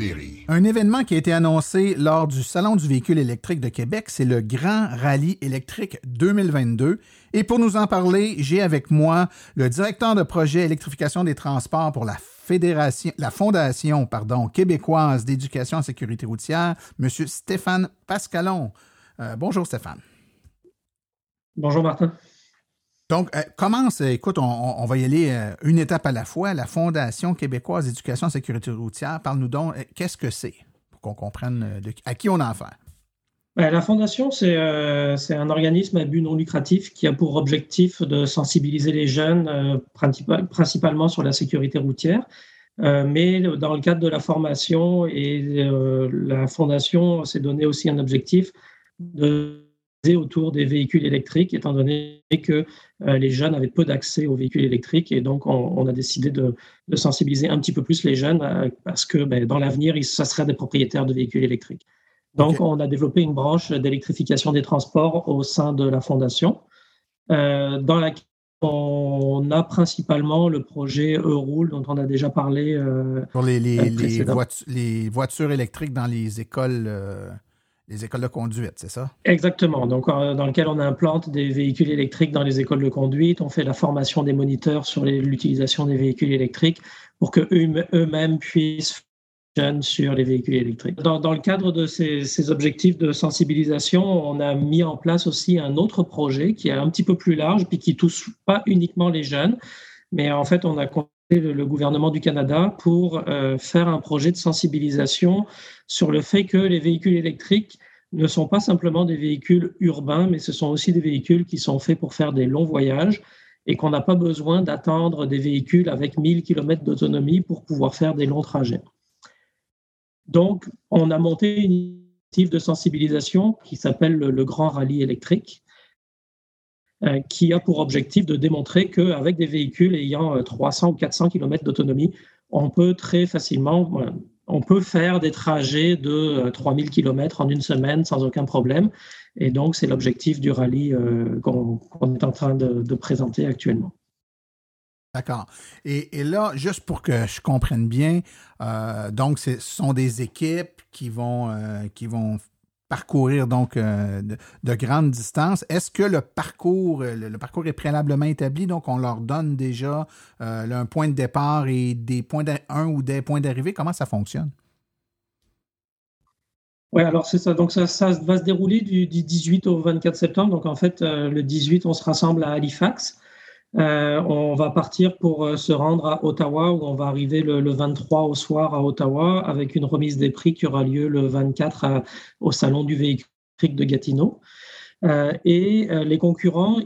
Série. Un événement qui a été annoncé lors du Salon du véhicule électrique de Québec, c'est le Grand Rallye électrique 2022. Et pour nous en parler, j'ai avec moi le directeur de projet électrification des transports pour la Fédération, la Fondation pardon, québécoise d'éducation en sécurité routière, M. Stéphane Pascalon. Euh, bonjour Stéphane. Bonjour Martin. Donc, euh, commence, euh, écoute, on, va y aller euh, une étape à la fois. La Fondation québécoise d'éducation en sécurité routière, parle-nous donc, euh, qu'est-ce que c'est pour qu'on comprenne à qui on a affaire? Ben, la Fondation, c'est un organisme à but non lucratif qui a pour objectif de sensibiliser les jeunes principal, principalement sur la sécurité routière. Mais dans le cadre de la formation et la Fondation s'est donné aussi un objectif de autour des véhicules électriques, étant donné que euh, les jeunes avaient peu d'accès aux véhicules électriques. Et donc, on, on a décidé de, de, sensibiliser un petit peu plus les jeunes euh, parce que ben, dans l'avenir, ça seraient des propriétaires de véhicules électriques. Donc, okay. on a développé une branche d'électrification des transports au sein de la Fondation, euh, dans laquelle on a principalement le projet Euroule dont on a déjà parlé. Pour les, les, les, voitures, les, voitures électriques dans les écoles les écoles de conduite, c'est ça? Exactement. Donc, euh, dans lequel on implante des véhicules électriques dans les écoles de conduite. On fait la formation des moniteurs sur l'utilisation des véhicules électriques pour que eux-mêmes puissent sur les véhicules électriques. Dans, dans le cadre de ces, ces, objectifs de sensibilisation, on a mis en place aussi un autre projet qui est un petit peu plus large puis qui touche pas uniquement les jeunes, mais en fait, on a le, gouvernement du Canada pour euh, faire un projet de sensibilisation sur le fait que les véhicules électriques ne sont pas simplement des véhicules urbains, mais ce sont aussi des véhicules qui sont faits pour faire des longs voyages et qu'on n'a pas besoin d'attendre des véhicules avec 1000 km d'autonomie pour pouvoir faire des longs trajets. Donc, on a monté une initiative de sensibilisation qui s'appelle le, Grand Rallye électrique, qui a pour objectif de démontrer qu'avec des véhicules ayant 300 ou 400 km d'autonomie, on peut très facilement, on peut faire des trajets de 3000 km en une semaine sans aucun problème. Et donc, c'est l'objectif du rallye euh, qu'on qu est en train de, présenter actuellement. D'accord. Et, là, juste pour que je comprenne bien, euh, donc ce sont des équipes qui vont, euh, qui vont parcourir donc euh, de, de, grandes distances. Est-ce que le parcours, le, le, parcours est préalablement établi, donc on leur donne déjà euh, un point de départ et des points un ou des points d'arrivée? Comment ça fonctionne? Oui, alors c'est ça. Donc ça, va se dérouler du, du, 18 au 24 septembre. Donc en fait, euh, le 18, on se rassemble à Halifax. Euh, on va partir pour euh, se rendre à Ottawa, où on va arriver le, le, 23 au soir à Ottawa, avec une remise des prix qui aura lieu le 24 à, au Salon du véhicule de Gatineau. Euh, et les concurrents,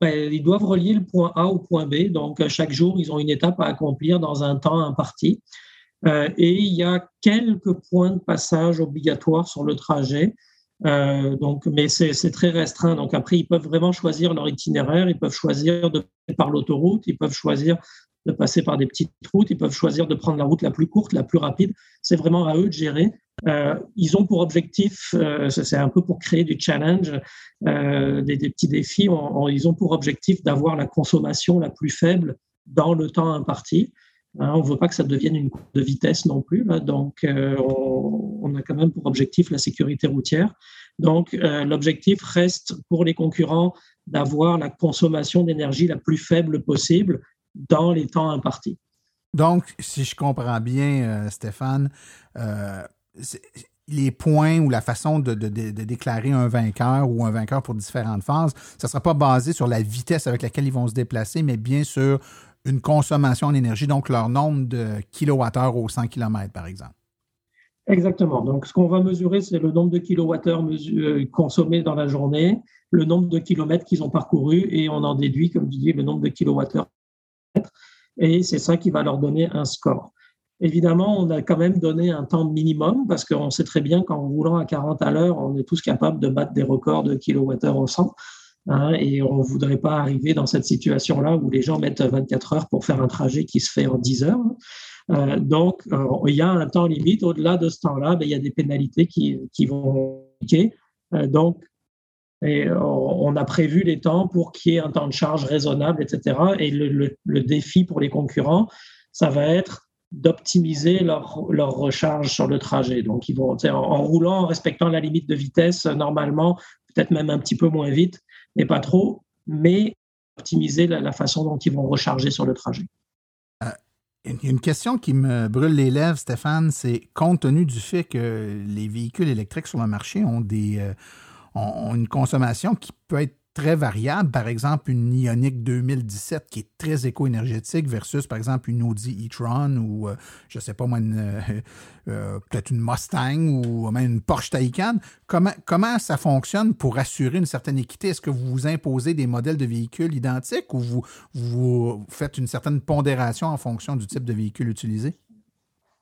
ben, ils doivent relier le point A au point B. Donc, chaque jour, ils ont une étape à accomplir dans un temps imparti. Et il y a quelques points de passage obligatoires sur le trajet. Euh, donc, mais c'est très restreint. Donc après, ils peuvent vraiment choisir leur itinéraire. Ils peuvent choisir de passer par l'autoroute. Ils peuvent choisir de passer par des petites routes. Ils peuvent choisir de prendre la route la plus courte, la plus rapide. C'est vraiment à eux de gérer. Euh, ils ont pour objectif, euh, c'est un peu pour créer du challenge, des, petits défis. Ils ont pour objectif d'avoir la consommation la plus faible dans le temps imparti. Hein, on ne veut pas que ça devienne une course de vitesse non plus. Donc, euh, on, a quand même pour objectif la sécurité routière. Donc, euh, l'objectif reste pour les concurrents d'avoir la consommation d'énergie la plus faible possible dans les temps impartis. Donc, si je comprends bien, euh, Stéphane, les points ou la façon de, de, déclarer un vainqueur ou un vainqueur pour différentes phases, ça ne sera pas basé sur la vitesse avec laquelle ils vont se déplacer, mais bien sur une consommation d'énergie, donc leur nombre de kilowattheures au 100 km, par exemple. Exactement. Donc, ce qu'on va mesurer, c'est le nombre de kilowattheures euh, consommés dans la journée, le nombre de kilomètres qu'ils ont parcourus, et on en déduit, comme tu dis, le nombre de kilowattheures. Et c'est ça qui va leur donner un score. Évidemment, on a quand même donné un temps minimum parce qu'on sait très bien qu'en roulant à 40 à l'heure, on est tous capables de battre des records de kilowattheures au 100. Hein, et on ne voudrait pas arriver dans cette situation-là où les gens mettent 24 heures pour faire un trajet qui se fait en 10 heures. Euh, donc, euh, il y a un temps limite. Au-delà de ce temps-là, ben, il y a des pénalités qui, vont euh, donc, on a prévu les temps pour qu'il y ait un temps de charge raisonnable, etc. Et le, le, défi pour les concurrents, ça va être d'optimiser leur, leur, recharge sur le trajet. Donc, ils vont, en, en, roulant, en respectant la limite de vitesse, normalement, peut-être même un petit peu moins vite, mais pas trop, mais optimiser la, façon dont ils vont recharger sur le trajet. Euh, une question qui me brûle les lèvres, Stéphane, c'est compte tenu du fait que les véhicules électriques sur le marché ont, des, euh, ont une consommation qui peut être très variable. Par exemple, une Ioniq 2017 qui est très éco-énergétique versus, par exemple, une Audi e-tron ou, euh, je ne sais pas moi, euh, euh, peut-être une Mustang ou même une Porsche Taycan. Comment, comment ça fonctionne pour assurer une certaine équité? Est-ce que vous vous imposez des modèles de véhicules identiques ou vous, vous faites une certaine pondération en fonction du type de véhicule utilisé?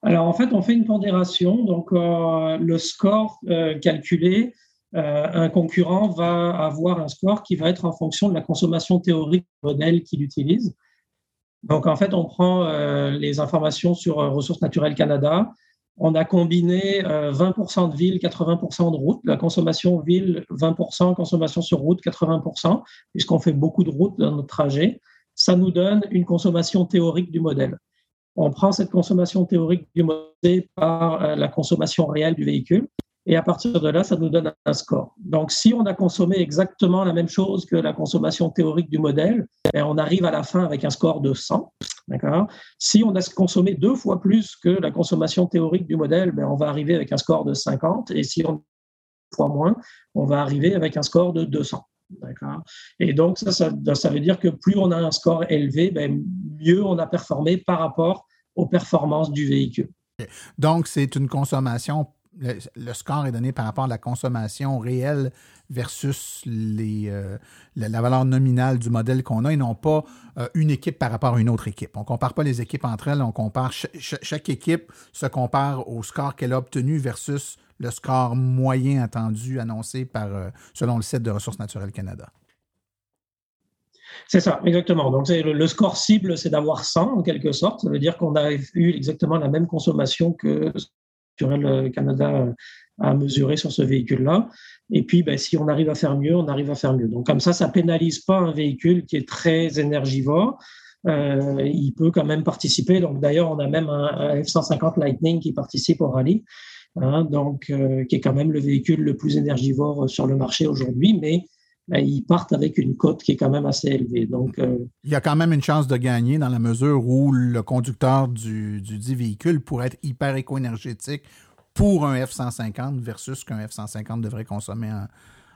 Alors, en fait, on fait une pondération. Donc, le score calculé, un concurrent va avoir un score qui va être en fonction de la consommation théorique du modèle qu'il utilise. Donc, en fait, on prend euh, les informations sur euh, Ressources naturelles Canada. On a combiné 20% de ville, 80% de route. La consommation ville, 20%, consommation sur route, 80%, puisqu'on fait beaucoup de routes dans notre trajet. Ça nous donne une consommation théorique du modèle. On prend cette consommation théorique du modèle par la consommation réelle du véhicule et à partir de là, ça nous donne un score. Donc, si on a consommé exactement la même chose que la consommation théorique du modèle, ben, on arrive à la fin avec un score de 100. D'accord? Si on a consommé deux fois plus que la consommation théorique du modèle, ben, on va arriver avec un score de 50. Et si on a fois moins, on va arriver avec un score de 200. D'accord? Et donc, ça, ça, veut dire que plus on a un score élevé, ben, mieux on a performé par rapport aux performances du véhicule. Donc, c'est une consommation le, score est donné par rapport à la consommation réelle versus les, euh, la, valeur nominale du modèle qu'on a et non pas euh, une équipe par rapport à une autre équipe. On ne compare pas les équipes entre elles, on compare chaque équipe se compare au score qu'elle a obtenu versus le score moyen attendu annoncé par euh, selon le site de Ressources naturelles Canada. C'est ça, exactement. Donc, le, le, score cible, c'est d'avoir 100 en quelque sorte. Ça veut dire qu'on a eu exactement la même consommation que le Canada à mesurer sur ce véhicule-là. Et puis, ben, si on arrive à faire mieux, on arrive à faire mieux. Donc, comme ça, ça pénalise pas un véhicule qui est très énergivore. Euh, il peut quand même participer. Donc, d'ailleurs, on a même un, F-150 Lightning qui participe au rallye. Hein, donc, euh, qui est quand même le véhicule le plus énergivore sur le marché aujourd'hui, mais ben, ils partent avec une cote qui est quand même assez élevée. Donc, euh, Il y a quand même une chance de gagner dans la mesure où le conducteur du, du dit véhicule pourrait être hyper éco-énergétique pour un F-150 versus qu'un F-150 devrait consommer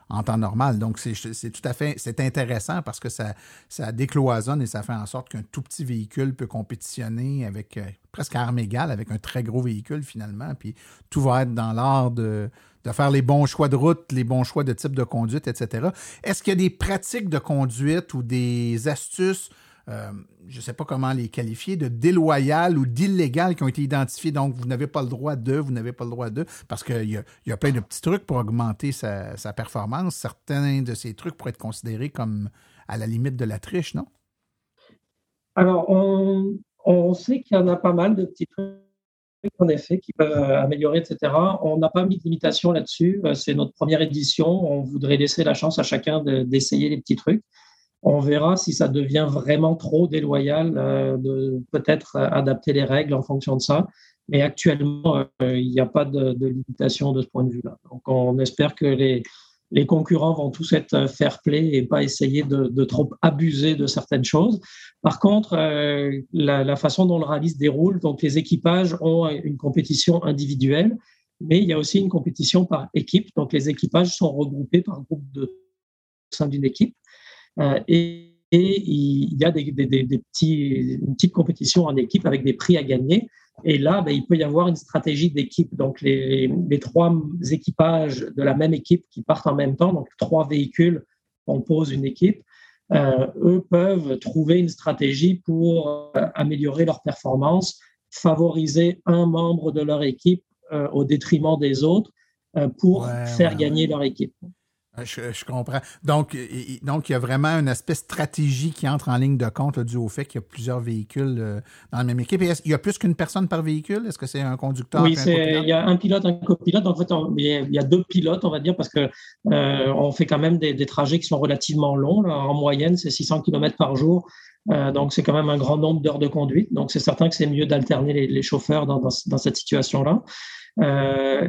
en, temps normal. Donc, c'est tout à fait c'est intéressant parce que ça, ça décloisonne et ça fait en sorte qu'un tout petit véhicule peut compétitionner avec euh, presque à armes égales avec un très gros véhicule finalement. Puis tout va être dans l'art de, de faire les bons choix de route, les bons choix de type de conduite, etc. Est-ce qu'il y a des pratiques de conduite ou des astuces, euh, je ne sais pas comment les qualifier, de déloyales ou d'illégales qui ont été identifiées? Donc, vous n'avez pas le droit de, vous n'avez pas le droit de, parce qu'il y, a, plein de petits trucs pour augmenter sa, sa, performance. Certains de ces trucs pourraient être considérés comme à la limite de la triche, non? Alors, on, on sait qu'il y en a pas mal de petits trucs en effet, qui peuvent euh, améliorer, etc. On n'a pas mis de limitation là-dessus. Euh, c'est notre première édition. On voudrait laisser la chance à chacun d'essayer les petits trucs. On verra si ça devient vraiment trop déloyal, euh, de peut-être adapter les règles en fonction de ça. Mais actuellement, il n'y a pas de, de, limitation de ce point de vue-là. Donc, on espère que les, les concurrents vont tous être euh, fair play et pas essayer de, trop abuser de certaines choses. Par contre, euh, la, façon dont le rallye se déroule, donc les équipages ont une compétition individuelle, mais il y a aussi une compétition par équipe. Donc les équipages sont regroupés par groupe de au sein d'une équipe. Euh, il y a des, petits, une petite compétition en équipe avec des prix à gagner. Et là, ben, il peut y avoir une stratégie d'équipe. Donc, les, les, trois équipages de la même équipe qui partent en même temps, donc trois véhicules composent une équipe, euh, eux peuvent trouver une stratégie pour euh, améliorer leur performance, favoriser un membre de leur équipe euh, au détriment des autres pour faire gagner leur équipe. Je, comprends. Donc, il, donc, il y a vraiment un aspect stratégie qui entre en ligne de compte dû au fait qu'il y a plusieurs véhicules euh, dans la même équipe. il y a plus qu'une personne par véhicule? Est-ce que c'est un conducteur? Oui, il y a un pilote, un copilote. En fait, il y a deux pilotes, on va dire, parce que euh, on fait quand même des, trajets qui sont relativement longs. En moyenne, c'est 600 km par jour. Euh, donc, c'est quand même un grand nombre d'heures de conduite. Donc, c'est certain que c'est mieux d'alterner les, chauffeurs dans, cette situation-là.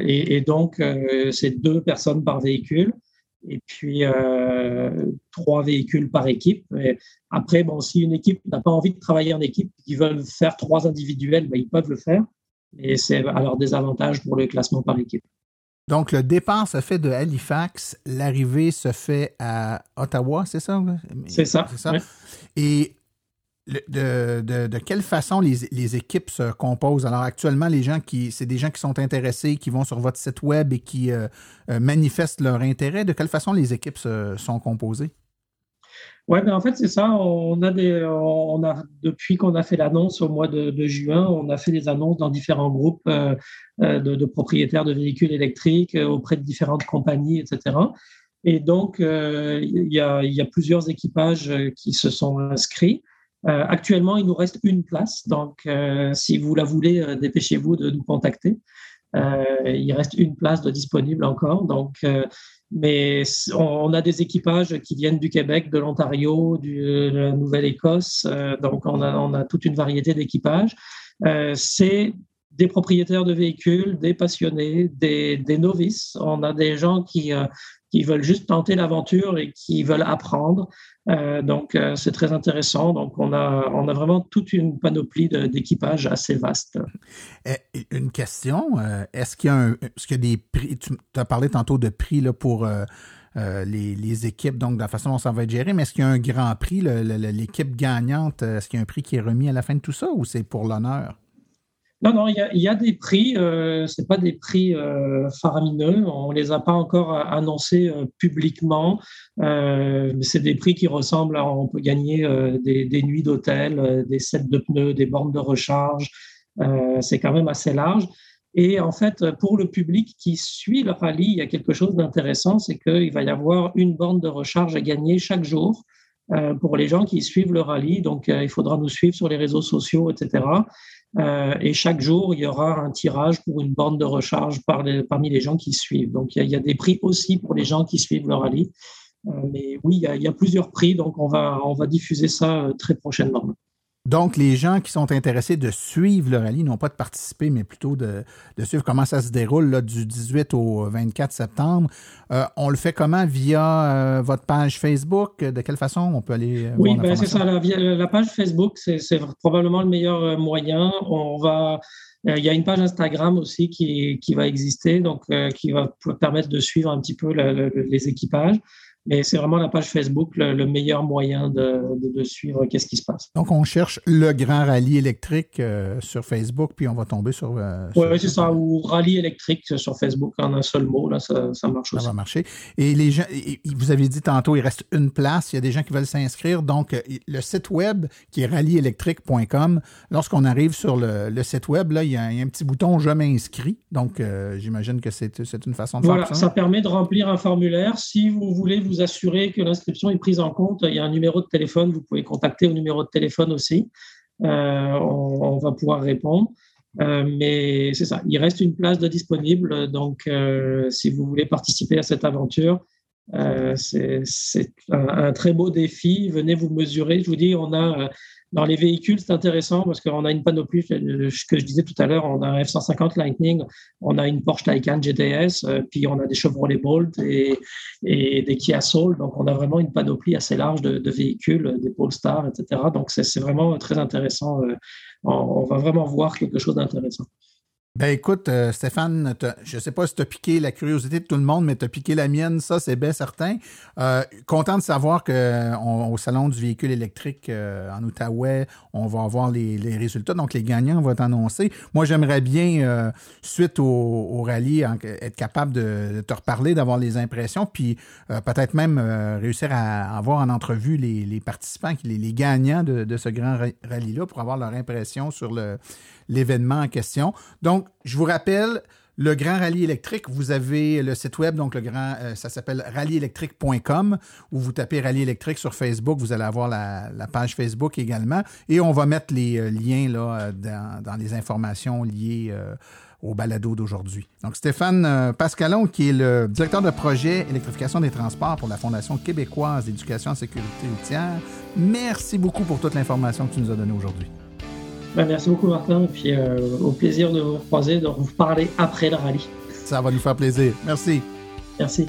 et, et, donc, c'est deux personnes par véhicule et puis euh, trois véhicules par équipe. après, bon, si une équipe n'a pas envie de travailler en équipe, ils veulent faire trois individuels, ben, ils peuvent le faire. Et c'est alors des avantages pour le classement par équipe. Donc, le départ se fait de Halifax, l'arrivée se fait à Ottawa, c'est ça? C'est ça. ça. Et de, de, de, quelle façon les, les, équipes se composent? Alors actuellement, les gens qui, c'est des gens qui sont intéressés, qui vont sur votre site web et qui euh, euh, manifestent leur intérêt. De quelle façon les équipes se, sont composées? Oui, ben en fait, c'est ça. On a des, on a, depuis qu'on a fait l'annonce au mois de, juin, on a fait des annonces dans différents groupes euh, de, propriétaires de véhicules électriques auprès de différentes compagnies, etc. Et donc, il y, a, y a plusieurs équipages qui se sont inscrits. Euh, actuellement, il nous reste une place, donc euh, si vous la voulez, euh, dépêchez-vous de nous contacter. il reste une place disponible encore, donc mais on, a des équipages qui viennent du Québec, de l'Ontario, de la Nouvelle-Écosse, donc on a, toute une variété d'équipages. c'est des propriétaires de véhicules, des passionnés, des novices. On a des gens qui, qui veulent juste tenter l'aventure et qui veulent apprendre. Euh, donc, euh, c'est très intéressant. Donc, on a, on a vraiment toute une panoplie d'équipages assez vaste. Eh, une question, euh, est-ce qu'il y, a est-ce qu'il y a des prix, tu as parlé tantôt de prix là, pour les, les, équipes, donc de la façon dont ça va être géré, mais est-ce qu'il y a un grand prix, l'équipe gagnante, est-ce qu'il y a un prix qui est remis à la fin de tout ça ou c'est pour l'honneur? Non, non, il y a, des prix. Euh, ce pas des prix euh, faramineux. On ne les a pas encore annoncés euh, publiquement. Euh, mais c'est des prix qui ressemblent à. On peut gagner des, nuits d'hôtel, des sets de pneus, des bornes de recharge. c'est quand même assez large. Et en fait, pour le public qui suit le rallye, il y a quelque chose d'intéressant c'est qu'il va y avoir une borne de recharge à gagner chaque jour. Pour les gens qui suivent le rallye. Donc, il faudra nous suivre sur les réseaux sociaux, etc. Euh, et chaque jour, il y aura un tirage pour une borne de recharge parmi les gens qui suivent. Donc, il y, a, des prix aussi pour les gens qui suivent le rallye. Euh, mais oui, il y, a, plusieurs prix, donc on va, on va diffuser ça euh, très prochainement. Donc, les gens qui sont intéressés de suivre le rallye, non pas de participer, mais plutôt de, suivre comment ça se déroule là, du 18 au 24 septembre, euh, on le fait comment? Via euh, votre page Facebook? De quelle façon? On peut aller euh, Oui, ben, c'est ça. La, la, page Facebook, c'est probablement le meilleur moyen. On va... Il y a une page Instagram aussi qui, qui va exister, donc qui va permettre de suivre un petit peu les équipages. Mais c'est vraiment la page Facebook le, meilleur moyen de, de, suivre qu'est-ce qui se passe. Donc, on cherche le grand rallye électrique euh, sur Facebook, puis on va tomber sur. Euh, oui, c'est ça, ou rallye électrique sur Facebook en un seul mot, là, ça, ça marche aussi. Ça va marcher. Et les gens, vous avez dit tantôt, il reste une place, il y a des gens qui veulent s'inscrire. Donc, euh, le site web qui est rallyeélectrique.com, lorsqu'on arrive sur le, le, site web, là, il y, a, un petit bouton Je m'inscris. Donc, j'imagine que c'est une façon de faire ça. Ça permet de remplir un formulaire. Si vous voulez vous assurer que l'inscription est prise en compte, il y a un numéro de téléphone, vous pouvez contacter au numéro de téléphone aussi. Euh, on, va pouvoir répondre. Euh, mais c'est ça, il reste une place disponible. Donc, euh, si vous voulez participer à cette aventure, c'est un, très beau défi. Venez vous mesurer. Je vous dis, on a dans les véhicules, c'est intéressant parce qu'on a une panoplie, ce que je disais tout à l'heure, on a un F-150 Lightning, on a une Porsche Taycan GTS, euh, puis on a des Chevrolet Bolt et, des Kia Soul. Donc, on a vraiment une panoplie assez large de, véhicules, des Polestar, etc. Donc, c'est vraiment très intéressant. Euh, on, va vraiment voir quelque chose d'intéressant. Ben écoute, euh, Stéphane, je ne sais pas si tu as piqué la curiosité de tout le monde, mais tu as piqué la mienne, ça c'est bien certain. Euh, content de savoir qu'au Salon du véhicule électrique euh, en Outaouais, on va avoir les, résultats, donc les gagnants vont être annoncés. Moi, j'aimerais bien, suite au, rallye, être capable de, te reparler, d'avoir les impressions, puis peut-être même réussir à avoir en entrevue les, participants, les, les gagnants de, de ce grand rallye-là pour avoir leur impression sur le l'événement en question. Donc, je vous rappelle, le Grand Rallye électrique, vous avez le site web, donc le grand, euh, ça s'appelle rallyeélectrique.com, où vous tapez Rallye électrique sur Facebook, vous allez avoir la, page Facebook également, et on va mettre les euh, liens là, euh, dans, les informations liées au balado d'aujourd'hui. Donc Stéphane Pascalon, qui est le directeur de projet électrification des transports pour la Fondation québécoise d'éducation en sécurité routière, merci beaucoup pour toute l'information que tu nous as donnée aujourd'hui. Ben, merci beaucoup, Martin. Et puis, euh, au plaisir de vous croiser, de vous parler après le rallye. Ça va nous faire plaisir. Merci. Merci.